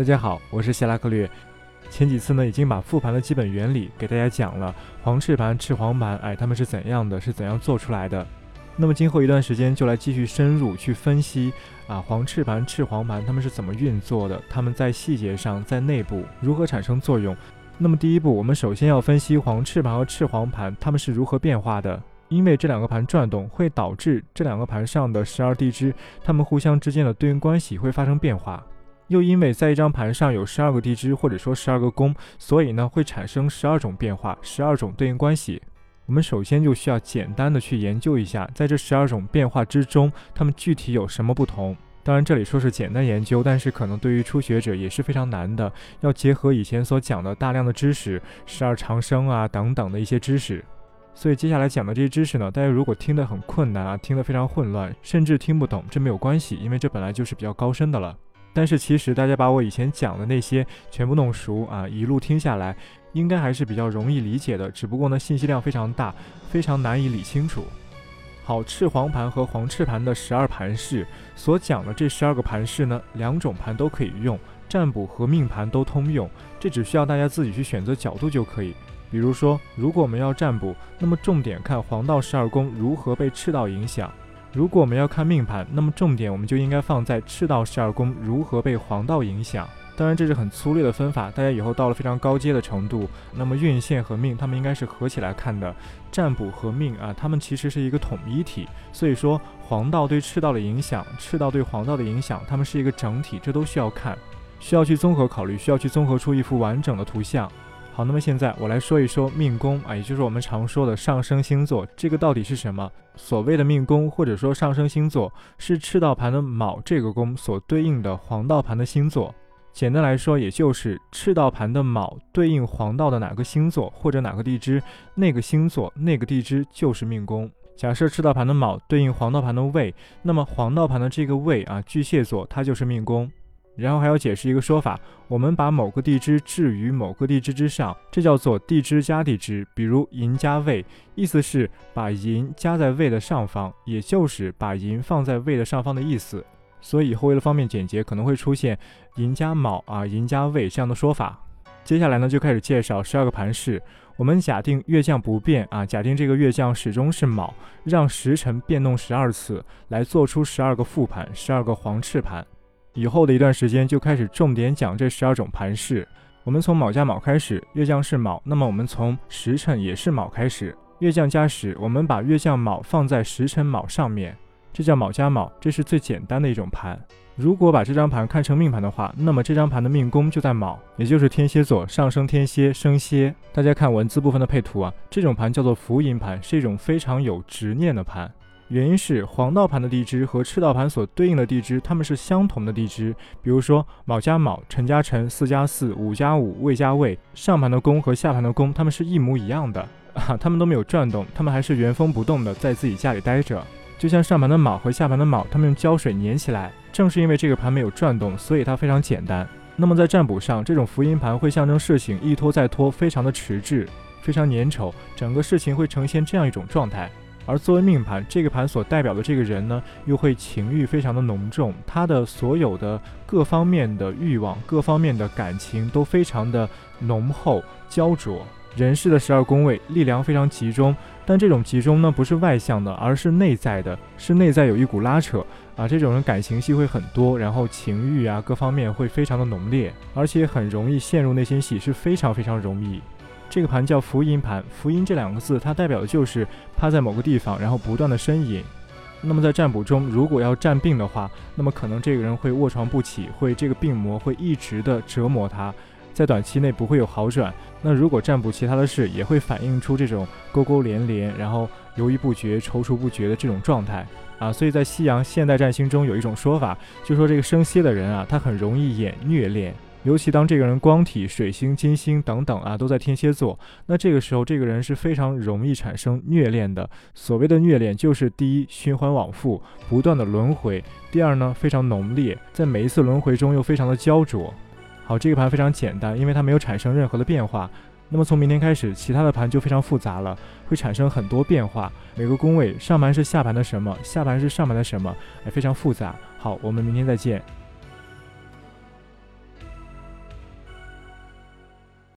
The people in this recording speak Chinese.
大家好，我是谢拉克略。前几次呢，已经把复盘的基本原理给大家讲了，黄赤盘、赤黄盘，哎，它们是怎样的，是怎样做出来的。那么今后一段时间就来继续深入去分析啊，黄赤盘、赤黄盘它们是怎么运作的，它们在细节上在内部如何产生作用。那么第一步，我们首先要分析黄赤盘和赤黄盘它们是如何变化的。因为这两个盘转动会导致这两个盘上的十二地支，它们互相之间的对应关系会发生变化。又因为在一张盘上有十二个地支或者说十二个宫，所以呢会产生十二种变化，十二种对应关系。我们首先就需要简单的去研究一下，在这十二种变化之中，它们具体有什么不同。当然这里说是简单研究，但是可能对于初学者也是非常难的，要结合以前所讲的大量的知识，十二长生啊等等的一些知识。所以接下来讲的这些知识呢，大家如果听得很困难啊，听得非常混乱，甚至听不懂，这没有关系，因为这本来就是比较高深的了。但是其实大家把我以前讲的那些全部弄熟啊，一路听下来，应该还是比较容易理解的。只不过呢，信息量非常大，非常难以理清楚。好，赤黄盘和黄赤盘的十二盘式所讲的这十二个盘式呢，两种盘都可以用，占卜和命盘都通用，这只需要大家自己去选择角度就可以。比如说，如果我们要占卜，那么重点看黄道十二宫如何被赤道影响；如果我们要看命盘，那么重点我们就应该放在赤道十二宫如何被黄道影响。当然，这是很粗略的分法，大家以后到了非常高阶的程度，那么运线和命，它们应该是合起来看的。占卜和命啊，它们其实是一个统一体。所以说，黄道对赤道的影响，赤道对黄道的影响，它们是一个整体，这都需要看，需要去综合考虑，需要去综合出一幅完整的图像。好，那么现在我来说一说命宫啊，也就是我们常说的上升星座，这个到底是什么？所谓的命宫或者说上升星座，是赤道盘的卯这个宫所对应的黄道盘的星座。简单来说，也就是赤道盘的卯对应黄道的哪个星座或者哪个地支，那个星座那个地支就是命宫。假设赤道盘的卯对应黄道盘的未，那么黄道盘的这个未啊，巨蟹座它就是命宫。然后还要解释一个说法，我们把某个地支置于某个地支之上，这叫做地支加地支。比如寅加未，意思是把寅加在未的上方，也就是把寅放在未的上方的意思。所以以后为了方便简洁，可能会出现寅加卯啊、寅加未这样的说法。接下来呢，就开始介绍十二个盘式。我们假定月将不变啊，假定这个月将始终是卯，让时辰变动十二次，来做出十二个复盘，十二个黄赤盘。以后的一段时间就开始重点讲这十二种盘式。我们从卯加卯开始，月将是卯，那么我们从时辰也是卯开始，月将加时，我们把月将卯放在时辰卯上面，这叫卯加卯，这是最简单的一种盘。如果把这张盘看成命盘的话，那么这张盘的命宫就在卯，也就是天蝎座上升天蝎生蝎。大家看文字部分的配图啊，这种盘叫做福银盘，是一种非常有执念的盘。原因是黄道盘的地支和赤道盘所对应的地支，它们是相同的地支。比如说卯加卯、辰加辰、巳加巳、午加午、未加未，上盘的宫和下盘的宫，它们是一模一样的啊，它们都没有转动，它们还是原封不动的在自己家里待着。就像上盘的卯和下盘的卯，它们用胶水粘起来。正是因为这个盘没有转动，所以它非常简单。那么在占卜上，这种福音盘会象征事情一拖再拖，非常的迟滞，非常粘稠，整个事情会呈现这样一种状态。而作为命盘，这个盘所代表的这个人呢，又会情欲非常的浓重，他的所有的各方面的欲望、各方面的感情都非常的浓厚焦灼。人事的十二宫位力量非常集中，但这种集中呢，不是外向的，而是内在的，是内在有一股拉扯啊。这种人感情戏会很多，然后情欲啊各方面会非常的浓烈，而且很容易陷入内心戏，是非常非常容易。这个盘叫福音盘，福音这两个字，它代表的就是趴在某个地方，然后不断的呻吟。那么在占卜中，如果要占病的话，那么可能这个人会卧床不起，会这个病魔会一直的折磨他，在短期内不会有好转。那如果占卜其他的事，也会反映出这种勾勾连连，然后犹豫不决、踌躇不决的这种状态啊。所以在西洋现代占星中有一种说法，就说这个生蝎的人啊，他很容易演虐恋。尤其当这个人光体、水星、金星等等啊都在天蝎座，那这个时候这个人是非常容易产生虐恋的。所谓的虐恋，就是第一循环往复，不断的轮回；第二呢非常浓烈，在每一次轮回中又非常的焦灼。好，这个盘非常简单，因为它没有产生任何的变化。那么从明天开始，其他的盘就非常复杂了，会产生很多变化。每个宫位上盘是下盘的什么，下盘是上盘的什么，哎，非常复杂。好，我们明天再见。